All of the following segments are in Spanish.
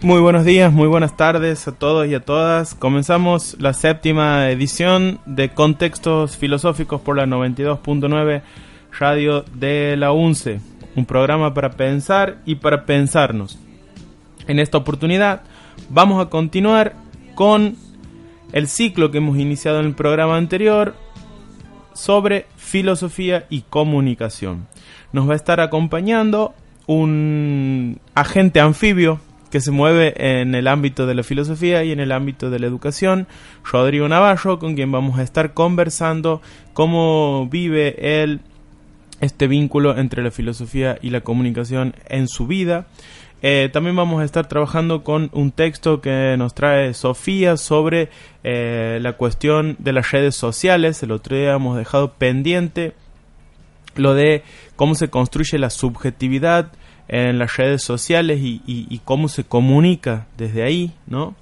Muy buenos días, muy buenas tardes a todos y a todas. Comenzamos la séptima edición de Contextos Filosóficos por la 92.9 Radio de la UNCE, un programa para pensar y para pensarnos. En esta oportunidad vamos a continuar con el ciclo que hemos iniciado en el programa anterior sobre filosofía y comunicación. Nos va a estar acompañando un agente anfibio que se mueve en el ámbito de la filosofía y en el ámbito de la educación, Rodrigo Navarro, con quien vamos a estar conversando cómo vive él este vínculo entre la filosofía y la comunicación en su vida. Eh, también vamos a estar trabajando con un texto que nos trae Sofía sobre eh, la cuestión de las redes sociales. El otro día hemos dejado pendiente lo de cómo se construye la subjetividad en las redes sociales y, cómo se comunica desde ahí, ¿no?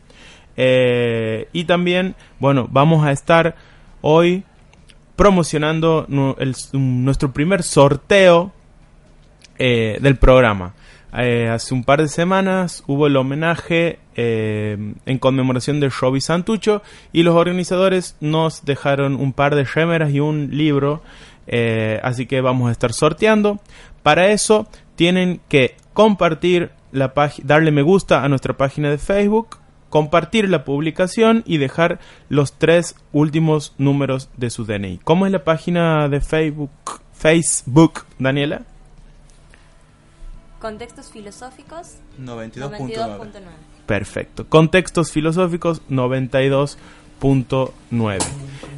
Eh, y también, bueno, vamos a estar hoy promocionando nuestro primer sorteo eh, del programa. Eh, hace un par de semanas hubo el homenaje en conmemoración de Robbie Santucho y los organizadores nos dejaron un par de remeras y un libro, así que vamos a estar sorteando. Para eso tienen que compartir la darle me gusta a nuestra página de Facebook, compartir la publicación y dejar los tres últimos números de su DNI. ¿Cómo es la página de Facebook, Facebook Daniela? Contextos filosóficos 92.9. Perfecto. Contextos filosóficos 92.9.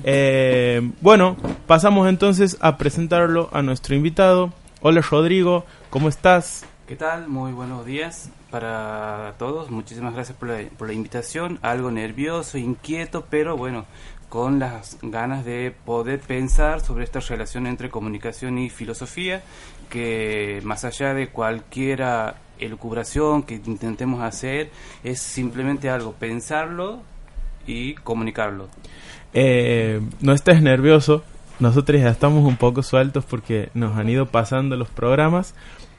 Eh, bueno, pasamos entonces a presentarlo a nuestro invitado. Hola Rodrigo, ¿cómo estás? ¿Qué tal? Muy buenos días para todos. Muchísimas gracias por la, por la invitación. Algo nervioso, inquieto, pero bueno, con las ganas de poder pensar sobre esta relación entre comunicación y filosofía, que más allá de cualquier elucubración que intentemos hacer, es simplemente algo, pensarlo y comunicarlo. Eh, no estés nervioso, nosotros ya estamos un poco sueltos porque nos han ido pasando los programas,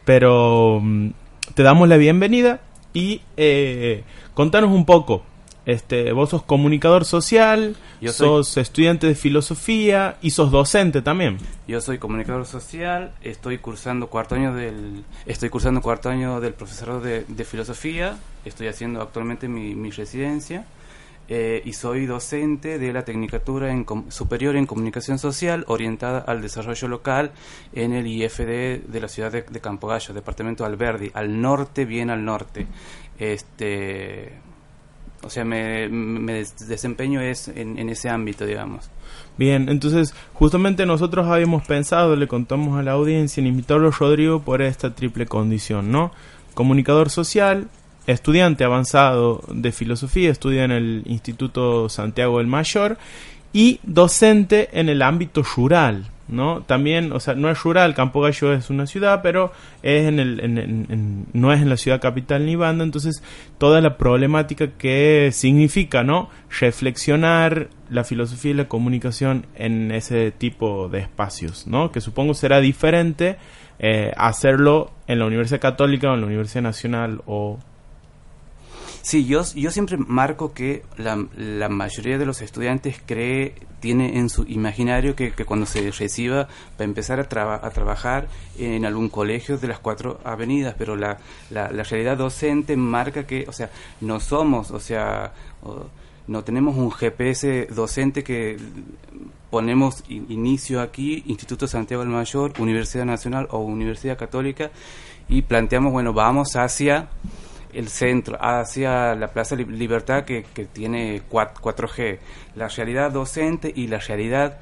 pero mm, te damos la bienvenida y eh, contanos un poco. Este, vos sos comunicador social, Yo sos estudiante de filosofía y sos docente también. Yo soy comunicador social, estoy cursando cuarto año del, estoy cursando cuarto año del profesorado de, filosofía, estoy haciendo actualmente mi, mi residencia eh, y soy docente de la Tecnicatura en Superior en Comunicación Social orientada al desarrollo local en el IFD de la ciudad de, Campo Gallo, departamento de Alberdi, al norte, bien al norte. Este, o sea, me, desempeño es en, ese ámbito, digamos. Bien, entonces justamente nosotros habíamos pensado, le contamos a la audiencia en invitarlo Rodrigo por esta triple condición, ¿no? Comunicador social, estudiante avanzado de filosofía, estudia en el Instituto Santiago del Mayor y docente en el ámbito rural, ¿no? También, o sea, no es rural, Campo Gallo es una ciudad, pero es en el, no es en la ciudad capital ni banda, entonces toda la problemática que significa, ¿no? Reflexionar la filosofía y la comunicación en ese tipo de espacios, ¿no? Que supongo será diferente eh, hacerlo en la Universidad Católica o en la Universidad Nacional o Sí, yo, yo siempre marco que la, mayoría de los estudiantes cree, tiene en su imaginario que, cuando se reciba va a empezar a, a, trabajar en algún colegio de las cuatro avenidas, pero la, la, realidad docente marca que, o sea, no somos, o sea, no tenemos un GPS docente que ponemos inicio aquí, Instituto Santiago del Mayor, Universidad Nacional o Universidad Católica, y planteamos, bueno, vamos hacia el centro, hacia la Plaza Libertad que, que tiene 4, g. La realidad docente y la realidad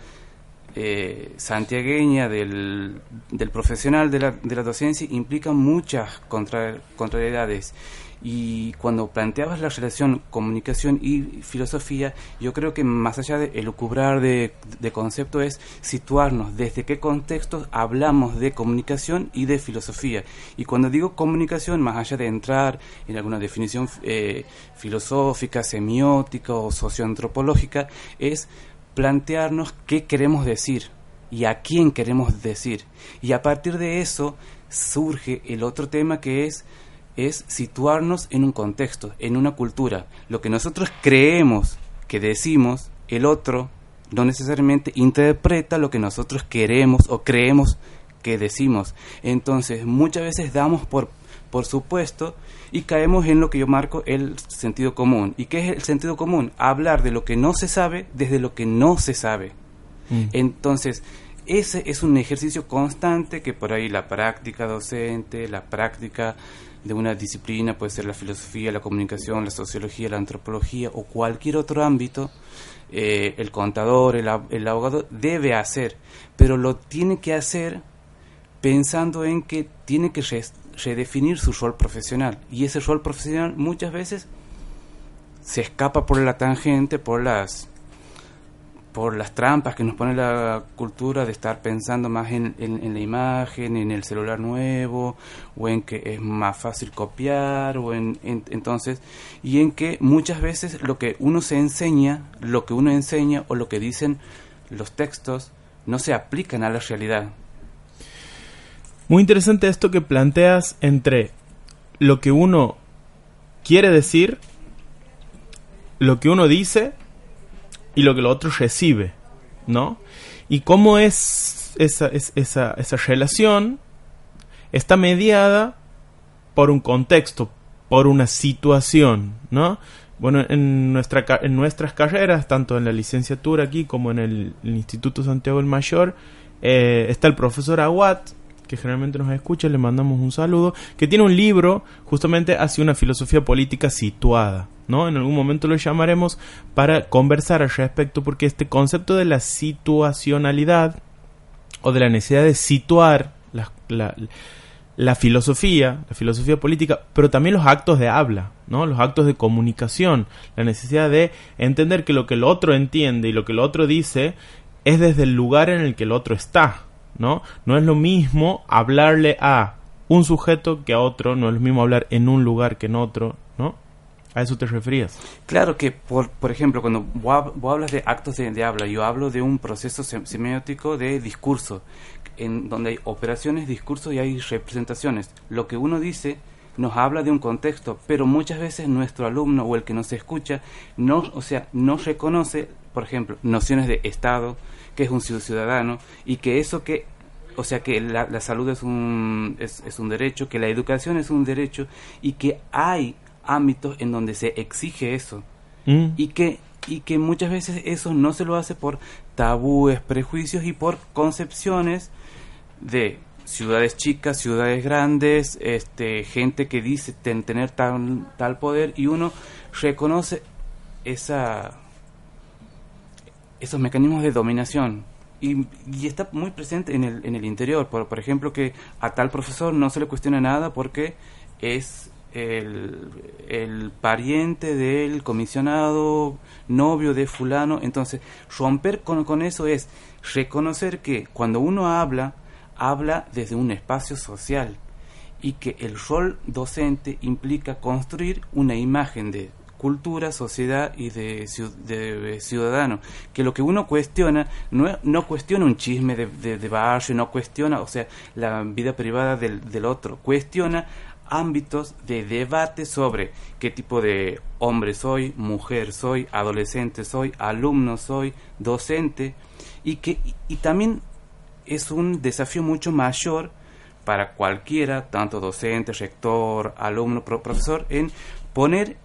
eh, santiagueña del, del profesional de la, de la docencia implican muchas contrariedades y cuando planteabas la relación comunicación y filosofía, yo creo que más allá de elucubrar de, de concepto es situarnos desde qué contextos hablamos de comunicación y de filosofía. Y cuando digo comunicación, más allá de entrar en alguna definición eh, filosófica, semiótica o socioantropológica, es plantearnos qué queremos decir y a quién queremos decir. Y a partir de eso surge el otro tema que es es situarnos en un contexto, en una cultura. Lo que nosotros creemos que decimos, el otro no necesariamente interpreta lo que nosotros queremos o creemos que decimos. Entonces, muchas veces damos por, por supuesto y caemos en lo que yo marco el sentido común. ¿Y qué es el sentido común? Hablar de lo que no se sabe desde lo que no se sabe. Mm. Entonces, ese es un ejercicio constante que por ahí la práctica docente, la práctica de una disciplina, puede ser la filosofía, la comunicación, la sociología, la antropología o cualquier otro ámbito, eh, el contador, el, el abogado debe hacer, pero lo tiene que hacer pensando en que tiene que redefinir su rol profesional. Y ese rol profesional muchas veces se escapa por la tangente, por las por las trampas que nos pone la cultura de estar pensando más en, la imagen, en el celular nuevo, o en que es más fácil copiar, o en, entonces, y en que muchas veces lo que uno se enseña, lo que uno enseña o lo que dicen los textos no se aplican a la realidad. Muy interesante esto que planteas entre lo que uno quiere decir, lo que uno dice y lo que el otro recibe, ¿no? Y cómo es esa, esa, esa relación está mediada por un contexto, por una situación, ¿no? Bueno, en, nuestra, en nuestras carreras, tanto en la licenciatura aquí como en el, Instituto Santiago del Mayor, eh, está el profesor Aguat, que generalmente nos escucha, le mandamos un saludo, que tiene un libro justamente hacia una filosofía política situada, ¿no? En algún momento lo llamaremos para conversar al respecto, porque este concepto de la situacionalidad o de la necesidad de situar la, la, filosofía, la filosofía política, pero también los actos de habla, ¿no? Los actos de comunicación, la necesidad de entender que lo que el otro entiende y lo que el otro dice es desde el lugar en el que el otro está, ¿no? No es lo mismo hablarle a un sujeto que a otro, no es lo mismo hablar en un lugar que en otro. ¿A eso te referías? Claro que, por, por ejemplo, cuando vos, hablas de actos de, habla, yo hablo de un proceso semiótico de discurso, en donde hay operaciones, discursos y hay representaciones. Lo que uno dice nos habla de un contexto, pero muchas veces nuestro alumno o el que nos escucha no, o sea, no reconoce, por ejemplo, nociones de Estado, que es un ciudadano y que eso que o sea que la, salud es un, es, es, un derecho, que la educación es un derecho y que hay ámbitos en donde se exige eso mm. y que y que muchas veces eso no se lo hace por tabúes, prejuicios y por concepciones de ciudades chicas, ciudades grandes, este gente que dice tener tal, tal poder y uno reconoce esa esos mecanismos de dominación. Y, y, está muy presente en el, en el interior. Por, por ejemplo, que a tal profesor no se le cuestiona nada porque es el, pariente del comisionado, novio de fulano. Entonces, romper con, con eso es reconocer que cuando uno habla, habla desde un espacio social y que el rol docente implica construir una imagen de cultura, sociedad y de, ciudadano. Que lo que uno cuestiona no, no cuestiona un chisme de, de, barrio, no cuestiona, o sea, la vida privada del, del otro, cuestiona ámbitos de debate sobre qué tipo de hombre soy, mujer soy, adolescente soy, alumno soy, docente, y que y también es un desafío mucho mayor para cualquiera, tanto docente, rector, alumno, profesor, en poner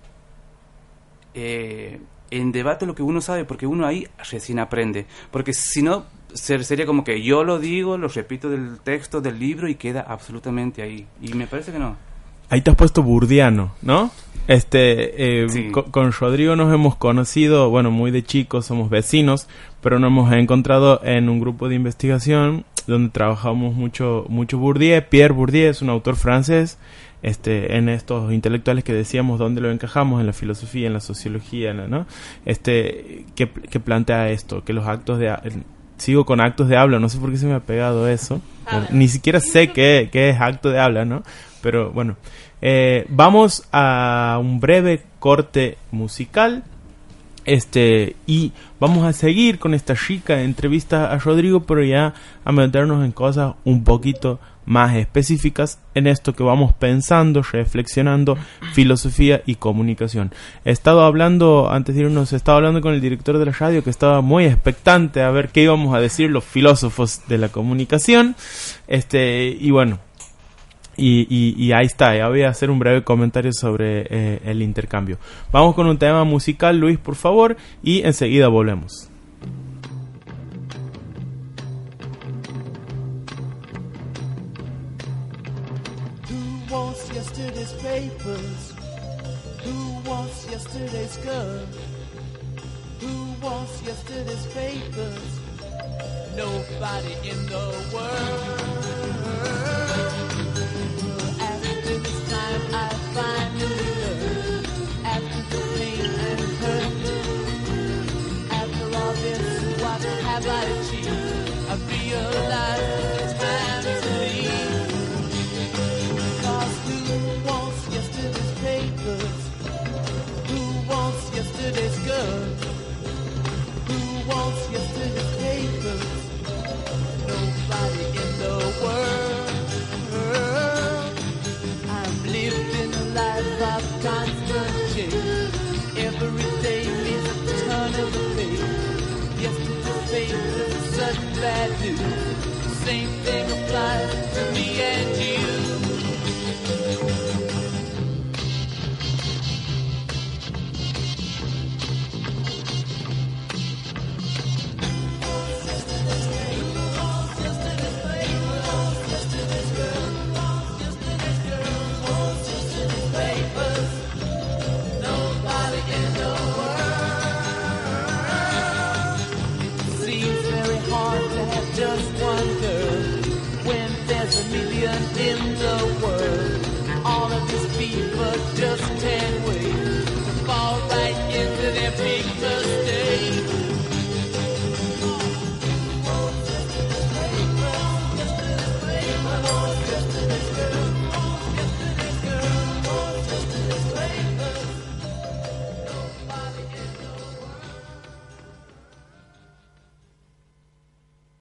eh, en debate lo que uno sabe, porque uno ahí recién aprende. Porque si no, sería como que yo lo digo, lo repito del texto, del libro y queda absolutamente ahí. Y me parece que no. Ahí te has puesto burdiano, ¿no? Este, eh, con, Rodrigo nos hemos conocido, bueno, muy de chicos, somos vecinos, pero nos hemos encontrado en un grupo de investigación donde trabajamos mucho, mucho Bourdieu. Pierre Bourdieu es un autor francés este, en estos intelectuales que decíamos dónde lo encajamos en la filosofía, en la sociología, ¿no? Este, que, plantea esto, que los actos de sigo con actos de habla, no sé por qué se me ha pegado eso, ni siquiera sé qué, qué, es acto de habla, ¿no? Pero bueno, eh, vamos a un breve corte musical Este, y vamos a seguir con esta chica entrevista a Rodrigo, pero ya a meternos en cosas un poquito más específicas en esto que vamos pensando, reflexionando, filosofía y comunicación. He estado hablando, antes de irnos, he estado hablando con el director de la radio que estaba muy expectante a ver qué íbamos a decir los filósofos de la comunicación. Este, y bueno, y, ahí está, ya voy a hacer un breve comentario sobre eh, el intercambio. Vamos con un tema musical, Luis, por favor, y enseguida volvemos. Nobody in the world.